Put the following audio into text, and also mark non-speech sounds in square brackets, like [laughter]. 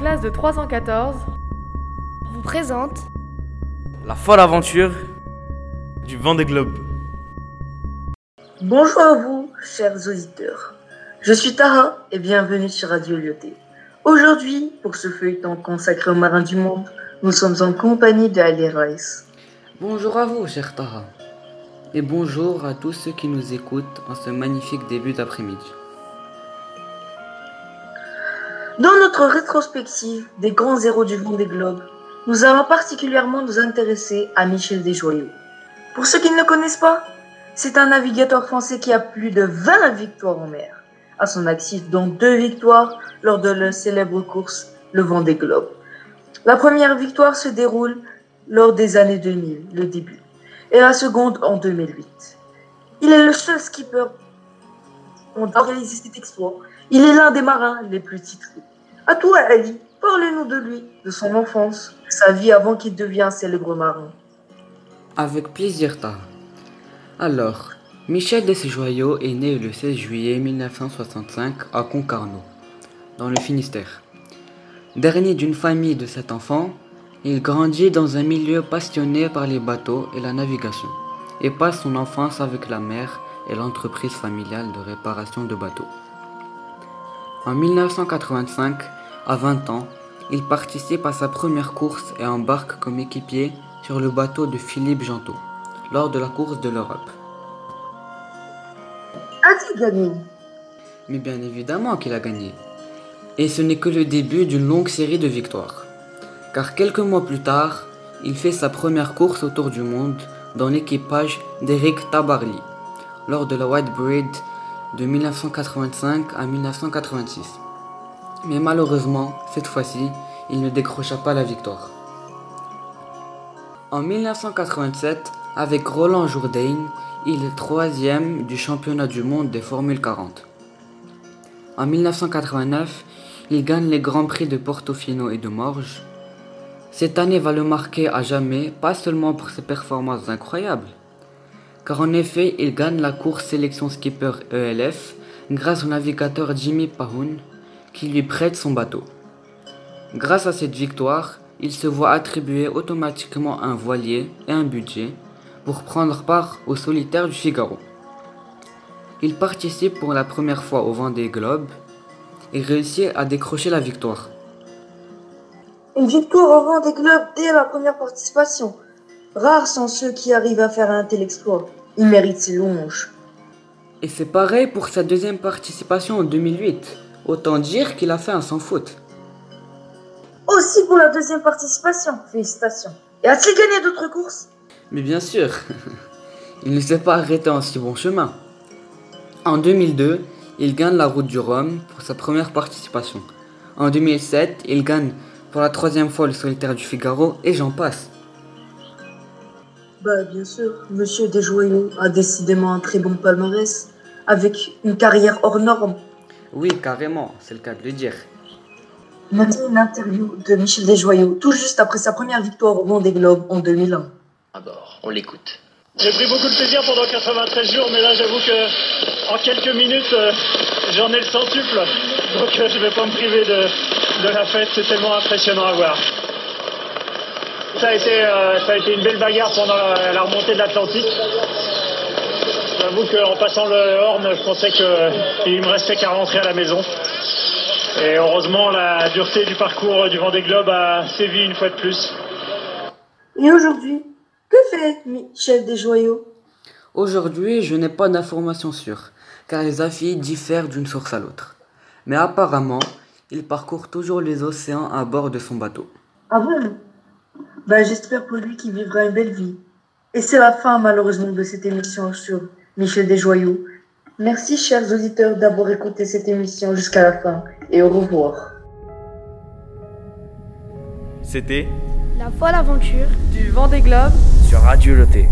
classe de 314 vous présente la folle aventure du vent des globes. Bonjour à vous, chers auditeurs. Je suis Tara et bienvenue sur Radio Lyoté. Aujourd'hui, pour ce feuilleton consacré aux marins du monde, nous sommes en compagnie de Ali Rice. Bonjour à vous, cher Tara. Et bonjour à tous ceux qui nous écoutent en ce magnifique début d'après-midi. Notre rétrospective des grands héros du vent des globes, nous allons particulièrement nous intéresser à Michel Desjoyaux. Pour ceux qui ne le connaissent pas, c'est un navigateur français qui a plus de 20 victoires en mer à son actif, dont deux victoires lors de la célèbre course Le Vent des Globes. La première victoire se déroule lors des années 2000, le début, et la seconde en 2008. Il est le seul skipper à réaliser cet exploit. Il est l'un des marins les plus titrés. À toi, Ali, parlez-nous de lui, de son enfance, de sa vie avant qu'il devienne un célèbre marin. Avec plaisir, Ta. Alors, Michel Desjoyaux est né le 16 juillet 1965 à Concarneau, dans le Finistère. Dernier d'une famille de sept enfants, il grandit dans un milieu passionné par les bateaux et la navigation, et passe son enfance avec la mer et l'entreprise familiale de réparation de bateaux. En 1985, à 20 ans, il participe à sa première course et embarque comme équipier sur le bateau de Philippe Gentot, lors de la course de l'Europe. A-t-il gagné? Mais bien évidemment qu'il a gagné. Et ce n'est que le début d'une longue série de victoires. Car quelques mois plus tard, il fait sa première course autour du monde dans l'équipage d'Eric Tabarly, lors de la White Breed de 1985 à 1986. Mais malheureusement, cette fois-ci, il ne décrocha pas la victoire. En 1987, avec Roland Jourdain, il est troisième du championnat du monde des Formule 40. En 1989, il gagne les Grands Prix de Portofino et de Morges. Cette année va le marquer à jamais, pas seulement pour ses performances incroyables, car en effet, il gagne la course sélection skipper ELF grâce au navigateur Jimmy Pahoun qui lui prête son bateau. Grâce à cette victoire, il se voit attribuer automatiquement un voilier et un budget pour prendre part au solitaire du Figaro. Il participe pour la première fois au Vendée Globe et réussit à décrocher la victoire. Une victoire au Vendée Globe dès la première participation. Rares sont ceux qui arrivent à faire un tel exploit. Il mérite ses louanges. Et c'est pareil pour sa deuxième participation en 2008. Autant dire qu'il a fait un sans faute. Aussi pour la deuxième participation. Félicitations. Et a-t-il gagné d'autres courses? Mais bien sûr, [laughs] il ne s'est pas arrêté en si bon chemin. En 2002, il gagne la route du Rhum pour sa première participation. En 2007, il gagne pour la troisième fois le solitaire du Figaro et j'en passe. Bah bien sûr, Monsieur Desjoyaux a décidément un très bon palmarès, avec une carrière hors norme. Oui, carrément, c'est le cas de le dire. Maintenant, une interview de Michel Desjoyaux, tout juste après sa première victoire au Vendée Globe en 2001. D'abord, on l'écoute. J'ai pris beaucoup de plaisir pendant 93 jours, mais là j'avoue que en quelques minutes, euh, j'en ai le centuple. Donc euh, je vais pas me priver de, de la fête, c'est tellement impressionnant à voir. Ça a été, euh, ça a été une belle bagarre pendant la, la remontée de l'Atlantique. J'avoue qu'en passant le Horn, je pensais qu'il me restait qu'à rentrer à la maison. Et heureusement, la dureté du parcours du Vendée Globe a sévi une fois de plus. Et aujourd'hui, que fait Michel Desjoyaux Aujourd'hui, je n'ai pas d'informations sûres, car les avis diffèrent d'une source à l'autre. Mais apparemment, il parcourt toujours les océans à bord de son bateau. Ah bon? Ben j'espère pour lui qu'il vivra une belle vie. Et c'est la fin malheureusement de cette émission sur Michel Desjoyaux. Merci chers auditeurs d'avoir écouté cette émission jusqu'à la fin et au revoir. C'était La folle aventure du Vendée Globe sur Radio Loté.